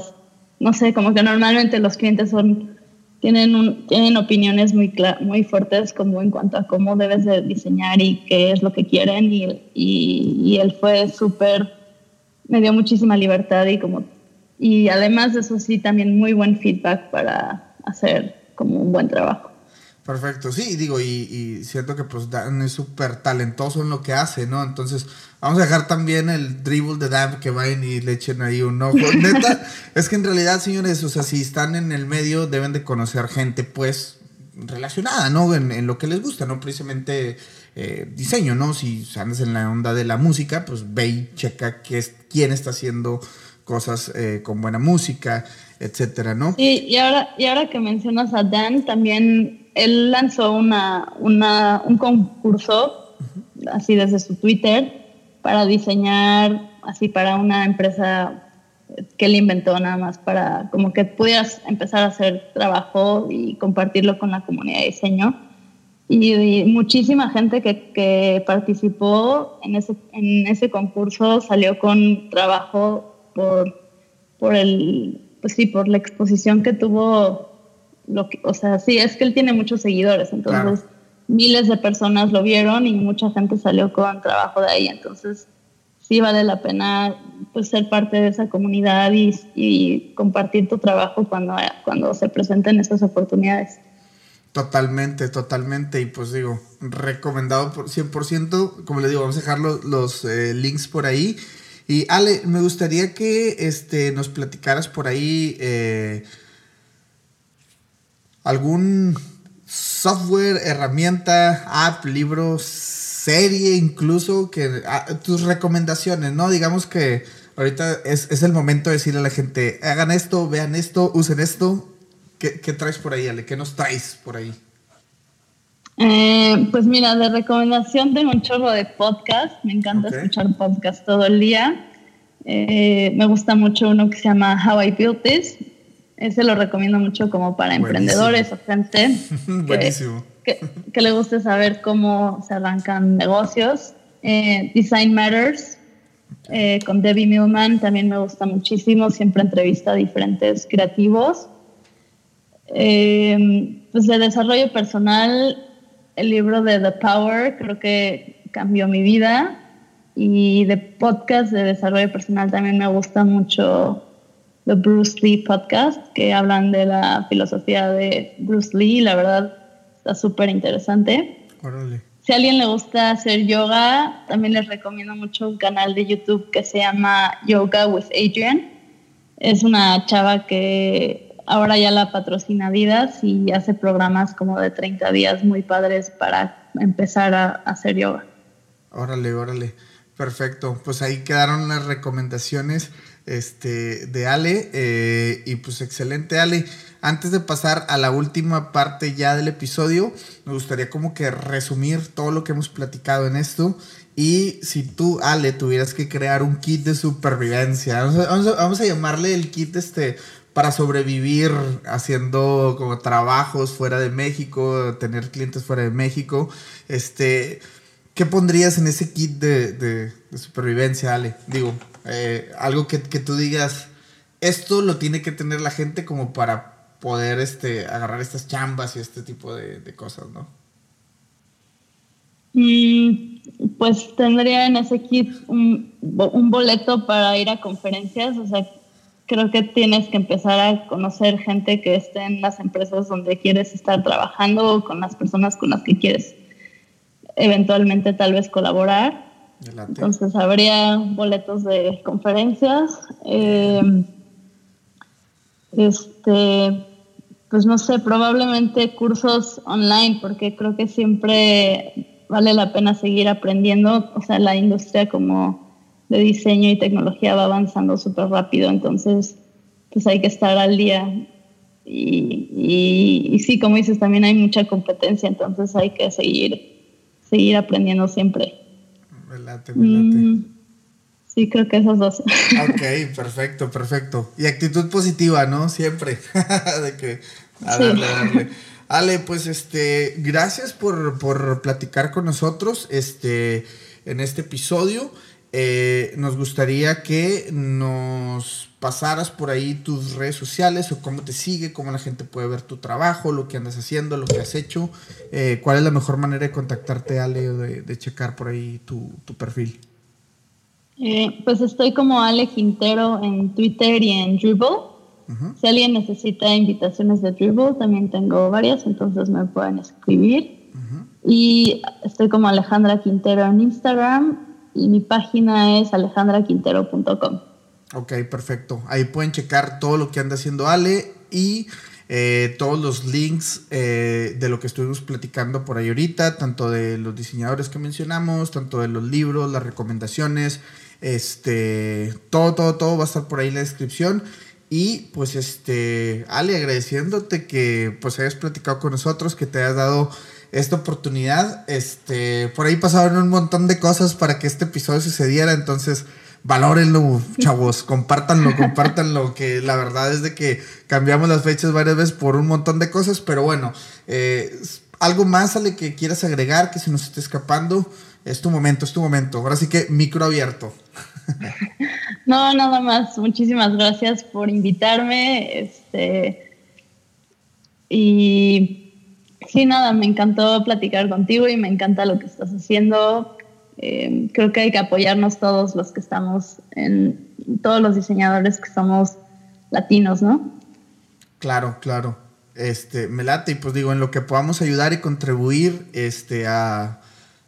no sé, como que normalmente los clientes son, tienen, un, tienen opiniones muy, muy fuertes como en cuanto a cómo debes de diseñar y qué es lo que quieren y, y, y él fue súper, me dio muchísima libertad y como, y además de eso sí, también muy buen feedback para hacer como un buen trabajo. Perfecto, sí, digo, y, y siento que pues Dan es súper talentoso en lo que hace, ¿no? Entonces, vamos a dejar también el dribble de Dan que vayan y le echen ahí un ojo. Neta, es que en realidad, señores, o sea, si están en el medio, deben de conocer gente, pues, relacionada, ¿no? En, lo que les gusta, no precisamente eh, diseño, ¿no? Si andas en la onda de la música, pues ve y checa qué es, quién está haciendo cosas eh, con buena música, etcétera, ¿no? Sí, y ahora, y ahora que mencionas a Dan, también él lanzó una, una un concurso, así desde su Twitter, para diseñar, así para una empresa que él inventó nada más para como que pudieras empezar a hacer trabajo y compartirlo con la comunidad de diseño. Y, muchísima gente que, que participó en ese, en ese concurso salió con trabajo por, por el pues sí, por la exposición que tuvo, lo que, o sea, sí, es que él tiene muchos seguidores, entonces miles de personas lo vieron y mucha gente salió con trabajo de ahí, entonces sí vale la pena pues ser parte de esa comunidad y, y compartir tu trabajo cuando, cuando se presenten esas oportunidades. Totalmente, totalmente. Y pues digo, recomendado por 100%. Como le digo, vamos a dejar los, los eh, links por ahí. Y Ale, me gustaría que este, nos platicaras por ahí eh, algún software, herramienta, app, libro, serie incluso, que ah, tus recomendaciones, ¿no? Digamos que ahorita es, el momento de decirle a la gente, hagan esto, vean esto, usen esto. ¿Qué, traes por ahí, Ale? ¿Qué nos traes por ahí? Eh, pues mira, de recomendación tengo un chorro de podcast. Me encanta escuchar podcast todo el día. Eh, me gusta mucho uno que se llama How I Built This. Ese lo recomiendo mucho como para emprendedores o gente que, que, le guste saber cómo se arrancan negocios. Eh, Design Matters con Debbie Millman también me gusta muchísimo. Siempre entrevista a diferentes creativos. pues de desarrollo personal el libro de The Power creo que cambió mi vida y de podcast de desarrollo personal también me gusta mucho The Bruce Lee Podcast, que hablan de la filosofía de Bruce Lee. La verdad está súper interesante. Si a alguien le gusta hacer yoga, también les recomiendo mucho un canal de YouTube que se llama Yoga with Adrian. Es una chava que ahora ya la patrocina Vidas y hace programas como de 30 días muy padres para empezar a, hacer yoga. Órale, órale. Perfecto. Pues ahí quedaron las recomendaciones este, de Ale. Eh, y pues excelente, Ale. Antes de pasar a la última parte ya del episodio, me gustaría como que resumir todo lo que hemos platicado en esto. Y si tú, Ale, tuvieras que crear un kit de supervivencia, vamos a, llamarle el kit este para sobrevivir haciendo como trabajos fuera de México, tener clientes fuera de México, este, ¿qué pondrías en ese kit de, supervivencia, Ale? Digo, eh, algo que, tú digas, esto lo tiene que tener la gente como para poder este, agarrar estas chambas y este tipo de, cosas, ¿no? Mm, pues tendría en ese kit un, un boleto para ir a conferencias, o sea, creo que tienes que empezar a conocer gente que esté en las empresas donde quieres estar trabajando o con las personas con las que quieres eventualmente tal vez colaborar. Entonces habría boletos de conferencias. Eh, este, pues no sé, probablemente cursos online, porque creo que siempre vale la pena seguir aprendiendo. O sea, la industria como de diseño y tecnología va avanzando súper rápido, entonces pues hay que estar al día. Y, y, sí, como dices, también hay mucha competencia, entonces hay que seguir, seguir aprendiendo siempre. Velate, velate. Mm, Sí, creo que esos dos. Ok, perfecto, perfecto. Y actitud positiva, ¿no? Siempre. de que a darle, darle. Ale, pues este, gracias por, por platicar con nosotros este, en este episodio. Eh, nos gustaría que nos pasaras por ahí tus redes sociales o cómo te sigue, cómo la gente puede ver tu trabajo, lo que andas haciendo, lo que has hecho. Eh, ¿Cuál es la mejor manera de contactarte, Ale, o de, checar por ahí tu, perfil? Eh, pues estoy como Ale Quintero en Twitter y en Dribble. Si alguien necesita invitaciones de Dribble, también tengo varias, entonces me pueden escribir. Y estoy como Alejandra Quintero en Instagram y mi página es alejandraquintero.com. Ok, perfecto. Ahí pueden checar todo lo que anda haciendo Ale y eh, todos los links eh, de lo que estuvimos platicando por ahí ahorita, tanto de los diseñadores que mencionamos, tanto de los libros, las recomendaciones, este, todo, todo, todo va a estar por ahí en la descripción. Y pues este, Ale, agradeciéndote que pues hayas platicado con nosotros, que te hayas dado esta oportunidad. Este, por ahí pasaron un montón de cosas para que este episodio sucediera, entonces valórenlo, chavos, compártanlo, compártanlo, que la verdad es de que cambiamos las fechas varias veces por un montón de cosas, pero bueno, eh, algo más, Ale, que quieras agregar, que se nos esté escapando, es tu momento, es tu momento. Ahora sí que micro abierto. No, nada más. Muchísimas gracias por invitarme. Este, y Sí, nada, me encantó platicar contigo y me encanta lo que estás haciendo. Eh, creo que hay que apoyarnos todos los que estamos en, todos los diseñadores que somos latinos, ¿no? Claro, claro. Este, me late y pues digo, en lo que podamos ayudar y contribuir este, a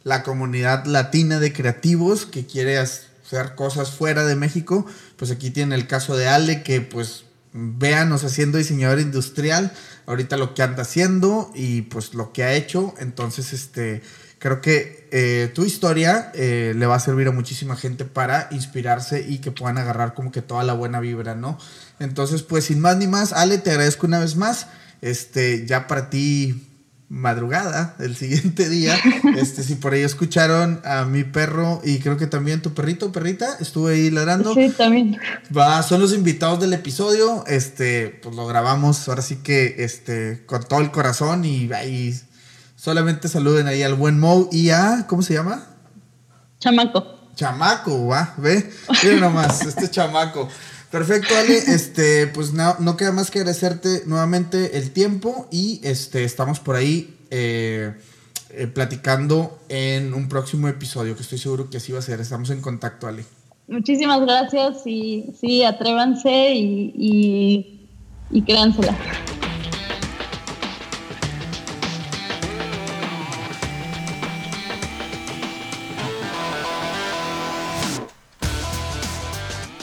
la comunidad latina de creativos que quiere hacer cosas fuera de México, pues aquí tiene el caso de Ale que pues véanos haciendo diseñador industrial, ahorita lo que anda haciendo y pues lo que ha hecho, entonces este, creo que eh, tu historia eh, le va a servir a muchísima gente para inspirarse y que puedan agarrar como que toda la buena vibra, ¿no? Entonces pues sin más ni más, Ale, te agradezco una vez más, este, ya para ti madrugada el siguiente día. Este, si por ahí escucharon a mi perro y creo que también tu perrito, perrita, estuve ahí ladrando. Sí, también. Va, son los invitados del episodio. Este, pues lo grabamos ahora sí que este, con todo el corazón y ahí solamente saluden ahí al buen Mo y a, ¿cómo se llama? Chamaco. Chamaco, va, ve, miren nomás, este chamaco. Perfecto, Ale. Este, pues no, no queda más que agradecerte nuevamente el tiempo y este, estamos por ahí eh, eh, platicando en un próximo episodio, que estoy seguro que así va a ser. Estamos en contacto, Ale. Muchísimas gracias y sí, atrévanse y, y, y créansela.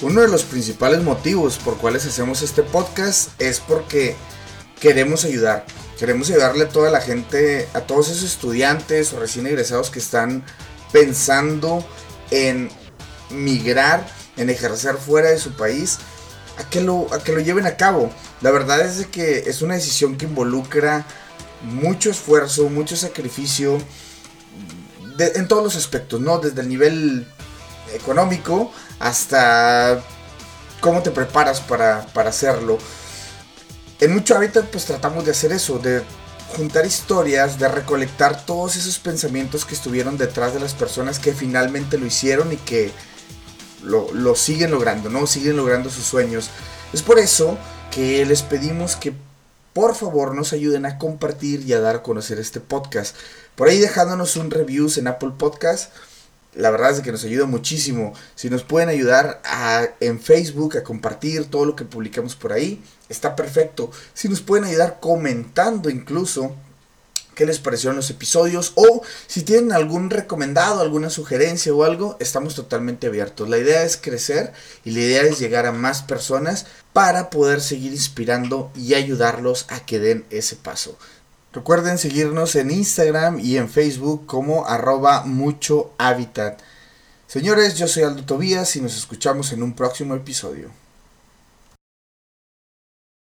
Uno de los principales motivos por cuales hacemos este podcast es porque queremos ayudar. Queremos ayudarle a toda la gente, a todos esos estudiantes o recién egresados que están pensando en migrar, en ejercer fuera de su país, a que lo, a que lo lleven a cabo. La verdad es que es una decisión que involucra mucho esfuerzo, mucho sacrificio, en todos los aspectos, ¿no? Desde el nivel económico hasta cómo te preparas para, hacerlo. En mucho hábitat pues tratamos de hacer eso, de juntar historias, de recolectar todos esos pensamientos que estuvieron detrás de las personas que finalmente lo hicieron y que lo, lo, siguen logrando, ¿no? Siguen logrando sus sueños. Es por eso que les pedimos que por favor nos ayuden a compartir y a dar a conocer este podcast. Por ahí dejándonos un reviews en Apple Podcast la verdad es que nos ayuda muchísimo. Si nos pueden ayudar en Facebook a compartir todo lo que publicamos por ahí, está perfecto. Si nos pueden ayudar comentando incluso qué les parecieron los episodios o si tienen algún recomendado, alguna sugerencia o algo, estamos totalmente abiertos. La idea es crecer y la idea es llegar a más personas para poder seguir inspirando y ayudarlos a que den ese paso. Recuerden seguirnos en Instagram y en Facebook como arroba mucho hábitat. Señores, yo soy Aldo Tobías y nos escuchamos en un próximo episodio.